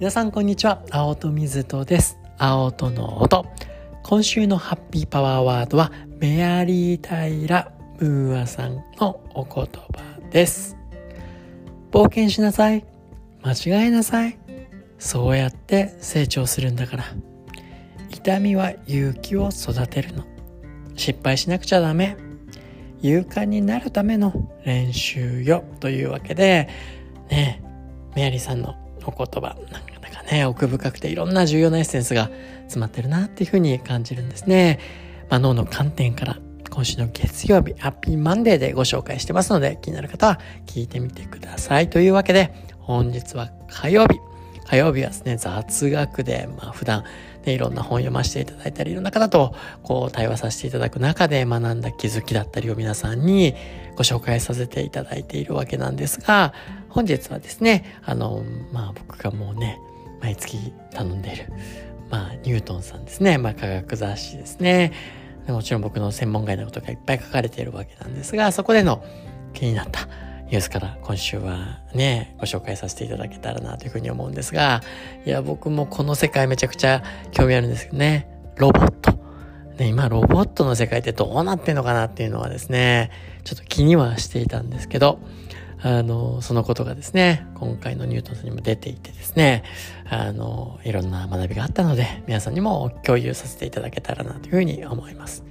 皆さんこんにちは。青戸水戸です。青戸の音。今週のハッピーパワーワードはメアリー・タイラ・ムーアさんのお言葉です。冒険しなさい。間違えなさい。そうやって成長するんだから。痛みは勇気を育てるの。失敗しなくちゃダメ。勇敢になるための練習よ。というわけでねメアリーさんのお言葉なんかね奥深くていろんな重要なエッセンスが詰まってるなっていうふうに感じるんですね、まあ、脳の観点から今週の月曜日ハッピーマンデーでご紹介してますので気になる方は聞いてみてください。というわけで本日は火曜日。火曜日はですね雑学で、まあ、普段ね、いろんな本読ませていただいたり、いろんな方とこう対話させていただく中で学んだ気づきだったりを皆さんにご紹介させていただいているわけなんですが、本日はですね、あの、まあ僕がもうね、毎月頼んでいる、まあニュートンさんですね、まあ科学雑誌ですね。もちろん僕の専門外のことがいっぱい書かれているわけなんですが、そこでの気になったニュースから今週はね、ご紹介させていただけたらなというふうに思うんですが、いや、僕もこの世界めちゃくちゃ興味あるんですけどね、ロボット。ね、今ロボットの世界ってどうなってんのかなっていうのはですね、ちょっと気にはしていたんですけど、あの、そのことがですね、今回のニュートンさんにも出ていてですね、あの、いろんな学びがあったので、皆さんにも共有させていただけたらなというふうに思います。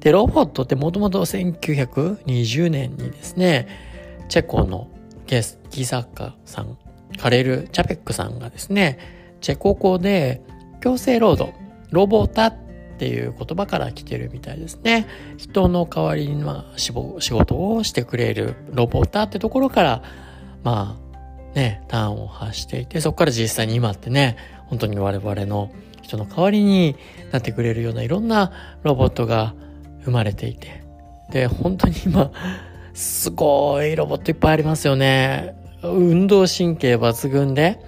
で、ロボットってもともと1920年にですね、チェコのゲスギ作家さん、カレル・チャペックさんがですね、チェコ語で強制労働、ロボタっていう言葉から来てるみたいですね。人の代わりにまあ仕事をしてくれるロボッターってところから、まあね、端を発していて、そこから実際に今ってね、本当に我々の人の代わりになってくれるようないろんなロボットが生まれていて、で、本当に今、すごいロボットいっぱいありますよね。運動神経抜群で、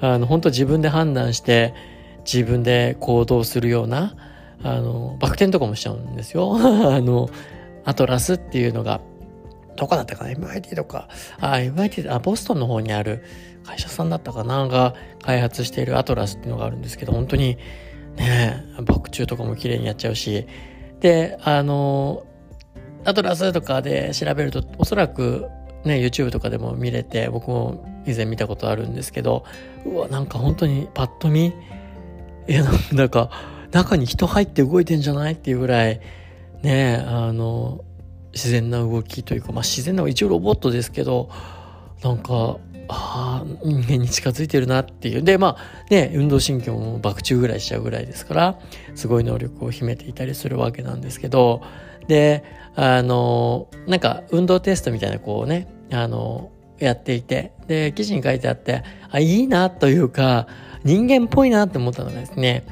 あの、本当自分で判断して、自分で行動するような、あの、バク転とかもしちゃうんですよ。あの、アトラスっていうのが、どこだったかな ?MIT とか、あ、MIT、あ、ボストンの方にある会社さんだったかな？が開発しているアトラスっていうのがあるんですけど、本当にね、バク宙とかも綺麗にやっちゃうし、で、あの、アトラスとかで調べるとおそらくね YouTube とかでも見れて僕も以前見たことあるんですけどうわなんか本当にパッと見えなんか中に人入って動いてんじゃない？っていうぐらいねあの自然な動きというかまあ自然な一応ロボットですけどなんかああ人間に近づいてるなっていう。でまあね運動神経も爆中ぐらいしちゃうぐらいですからすごい能力を秘めていたりするわけなんですけどであの、なんか運動テストみたいなこうね、あの、やっていて、で、記事に書いてあって、あ、いいなというか、人間っぽいなって思ったのがですね、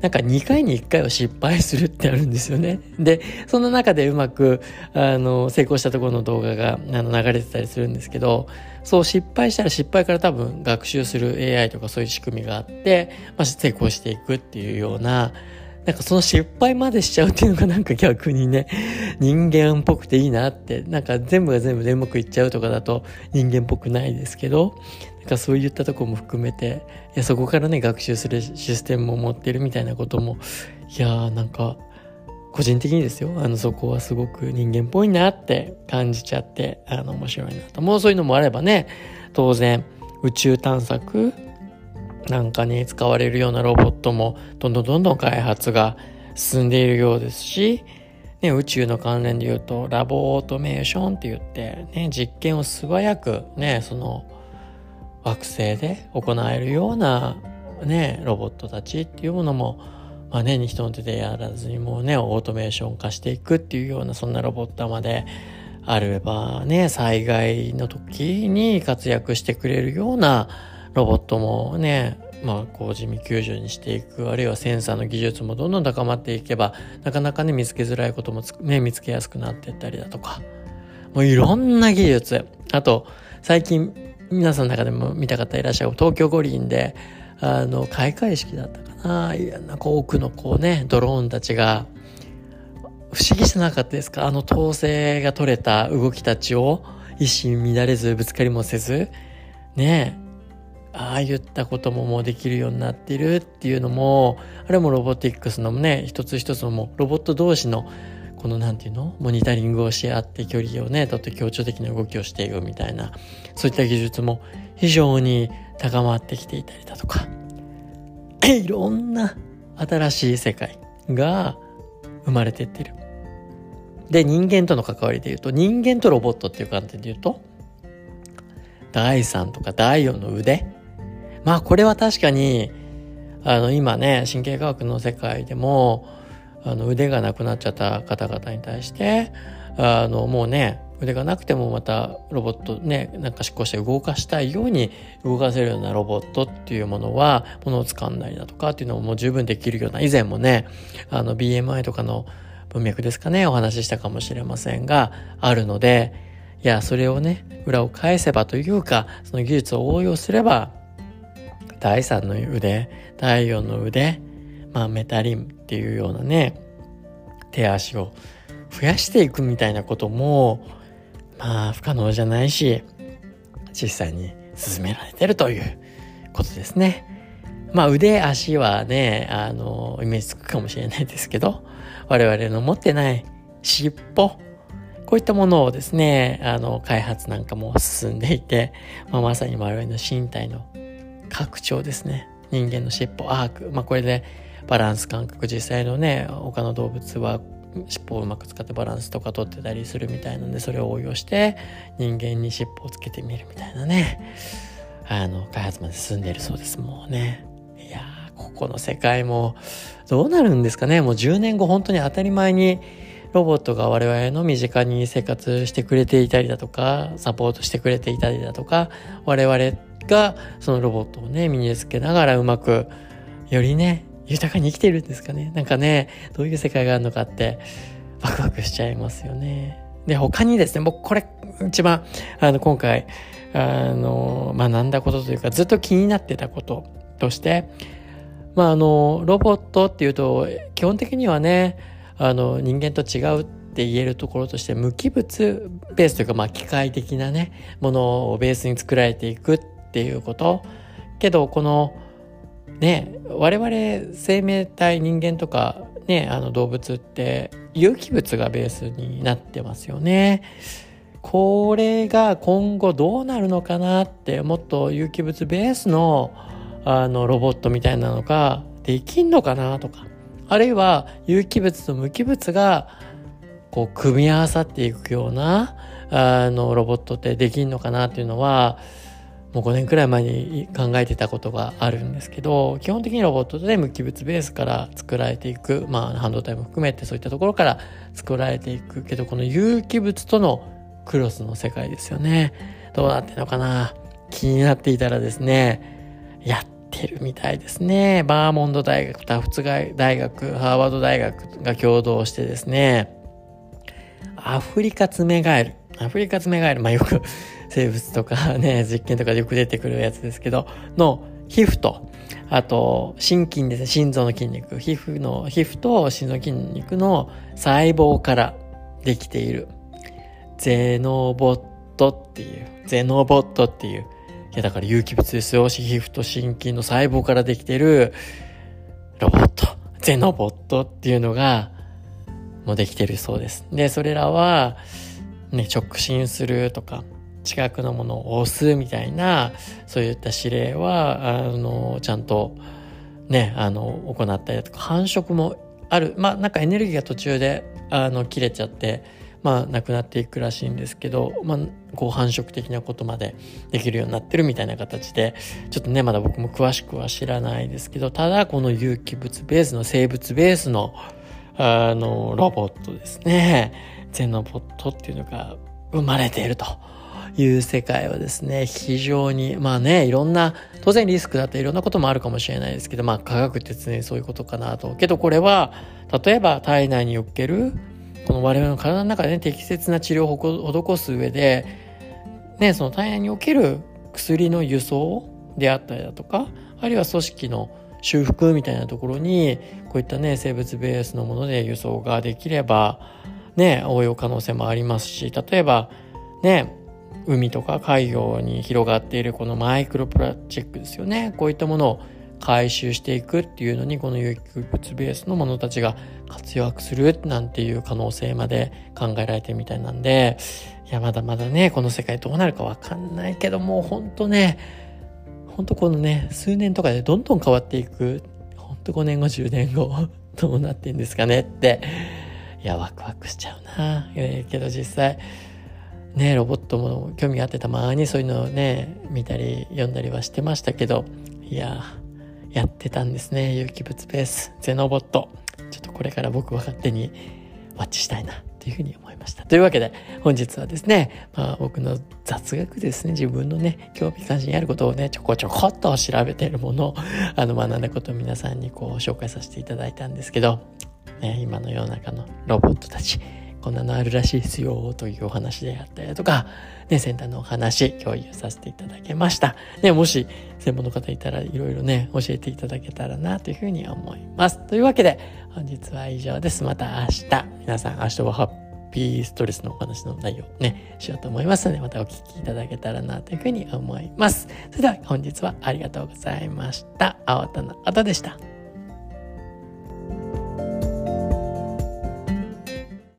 なんか2回に1回は失敗するってあるんですよね。で、その中でうまく、あの、成功したところの動画があの流れてたりするんですけど、そう失敗したら失敗から多分学習する AI とかそういう仕組みがあって、まあ、成功していくっていうような、なんかその失敗までしちゃうっていうのがなんか逆にね、人間っぽくていいなって、なんか全部が全部でうまくいっちゃうとかだと人間っぽくないですけど、かそういったとこも含めて、いや、そこからね、学習するシステムを持ってるみたいなことも、いやーなんか、個人的にですよ、あの、そこはすごく人間っぽいなって感じちゃって、あの、面白いなと。もうそういうのもあればね、当然、宇宙探索なんかに使われるようなロボットもどんどんどんどん開発が進んでいるようですし、ね、宇宙の関連で言うとラボオートメーションって言って、ね、実験を素早くね、その惑星で行えるようなね、ロボットたちっていうものも、まあね、人の手でやらずにもうね、オートメーション化していくっていうようなそんなロボットまであればね、災害の時に活躍してくれるようなロボットもね、まあ、こう地味救助にしていく、あるいはセンサーの技術もどんどん高まっていけば、なかなかね、見つけづらいこともね、見つけやすくなっていったりだとか、もういろんな技術。あと、最近、皆さんの中でも見た方いらっしゃる東京五輪で、あの、開会式だったかな。いや、なんか多くのこうね、ドローンたちが、不思議じゃなかったですか？あの統制が取れた動きたちを一心乱れずぶつかりもせず、ねえああいったことももうできるようになっているっていうのもあれもロボティックスのね一つ一つのもロボット同士のこのなんていうの？モニタリングをし合って距離をねとって強調的な動きをしていくみたいなそういった技術も非常に高まってきていたりだとか いろんな新しい世界が生まれてってる。で、人間との関わりで言うと、人間とロボットっていう観点で言うと、第3とか第4の腕。まあこれは確かに、あの今ね、神経科学の世界でも、あの腕がなくなっちゃった方々に対して、あのもうね、腕がなくてもまたロボットね、なんか執行して動かしたいように動かせるようなロボットっていうものは、ものを掴んだりだとかっていうのももう十分できるような、以前もね、あの BMI とかの文脈ですかね、お話ししたかもしれませんが、あるので、いや、それをね、裏を返せばというか、その技術を応用すれば、第3の腕、第4の腕、まあメタリンっていうようなね、手足を増やしていくみたいなことも、まあ不可能じゃないし、実際に進められてるということですね。まあ腕、足はね、あの、イメージつくかもしれないですけど、我々の持ってない尻尾、こういったものをですね、あの、開発なんかも進んでいて、まあ、まさに我々の身体の拡張ですね。人間の尻尾、アーク。まあ、これでバランス感覚、実際のね、他の動物は尻尾をうまく使ってバランスとか取ってたりするみたいなんでそれを応用して人間に尻尾をつけてみるみたいなねあの開発まで進んでいるそうです。もうね。いやここの世界もどうなるんですかね。もう10年後本当に当たり前にロボットが我々の身近に生活してくれていたりだとかサポートしてくれていたりだとか我々がそのロボットをね身につけながらうまくよりね豊かに生きてるんですかねなんかね、どういう世界があるのかって、ワクワクしちゃいますよね。で、他にですね、僕これ一番、あの、今回、あの、学んだことというか、ずっと気になってたこととして、まあ、あの、ロボットっていうと、基本的にはね、あの、人間と違うって言えるところとして、無機物ベースというか、まあ、機械的なね、ものをベースに作られていくっていうこと。けど、この、ね我々生命体人間とかねあの動物って有機物がベースになってますよね。これが今後どうなるのかなってもっと有機物ベースのあのロボットみたいなのができんのかなとかあるいは有機物と無機物がこう組み合わさっていくようなあのロボットってできんのかなっていうのはもう5年くらい前に考えてたことがあるんですけど基本的にロボットで無機物ベースから作られていくまあ半導体も含めてそういったところから作られていくけどこの有機物とのクロスの世界ですよね。どうなってんのかな？気になっていたらですねやってるみたいですね。バーモンド大学タフツ大学ハーバード大学が共同してですねアフリカツメガエル。アフリカツメガエル。まあよく生物とか ね、実験とかでよく出てくるやつですけど、の皮膚と、あと、心筋ですね、心臓の筋肉、皮膚の、皮膚と心臓の筋肉の細胞からできている、ゼノボットっていう、ゼノボットっていう、いやだから有機物ですよ、皮膚と心筋の細胞からできている。ロボット、ゼノボットっていうのが、もうできてるそうです。で、それらは、ね、直進するとか、近くのものを押すみたいなそういった指令はあのちゃんとねあの行ったりだとか繁殖もあるまあなんかエネルギーが途中であの切れちゃってまあなくなっていくらしいんですけど、まあ、こう繁殖的なことまでできるようになってるみたいな形でちょっとねまだ僕も詳しくは知らないですけどただこの有機物ベースの生物ベースのあのロボットですねゼノボットっていうのが生まれていると。いう世界はですね、非常に、まあね、いろんな、当然リスクだっていろんなこともあるかもしれないですけど、まあ科学って常にそういうことかなと。けどこれは、例えば体内における、この我々の体の中でね、適切な治療を施す上で、ね、その体内における薬の輸送であったりだとか、あるいは組織の修復みたいなところに、こういったね、生物ベースのもので輸送ができれば、ね、応用可能性もありますし、例えば、ね、海とか海洋に広がっているこのマイクロプラスチックですよね。こういったものを回収していくっていうのにこの有機物ベースのものたちが活躍するなんていう可能性まで考えられてるみたいなんでいやまだまだねこの世界どうなるかわかんないけどもうほんとねほんとこのね数年とかでどんどん変わっていくほんと5年後10年後 どうなってんですかねっていやワクワクしちゃうな、えー、けど実際ねロボットも興味があってたまにそういうのをね見たり読んだりはしてましたけどいややってたんですね有機物ベースゼノボット。ちょっとこれから僕は勝手にワッチしたいなというふうに思いました。というわけで本日はですね、まあ、僕の雑学ですね自分のね興味関心あることをねちょこちょこっと調べているものをあの学んだことを皆さんにこう紹介させていただいたんですけど、ね、今の世の中のロボットたち。こんなのあるらしいですよというお話であったりとか、ね、先端のお話共有させていただきました。ね、もし専門の方いたらいろいろね、教えていただけたらなというふうに思います。というわけで、本日は以上です。また明日、皆さん明日はハッピーストレスのお話の内容ね、しようと思いますので、またお聞きいただけたらなというふうに思います。それでは本日はありがとうございました。青田の音でした。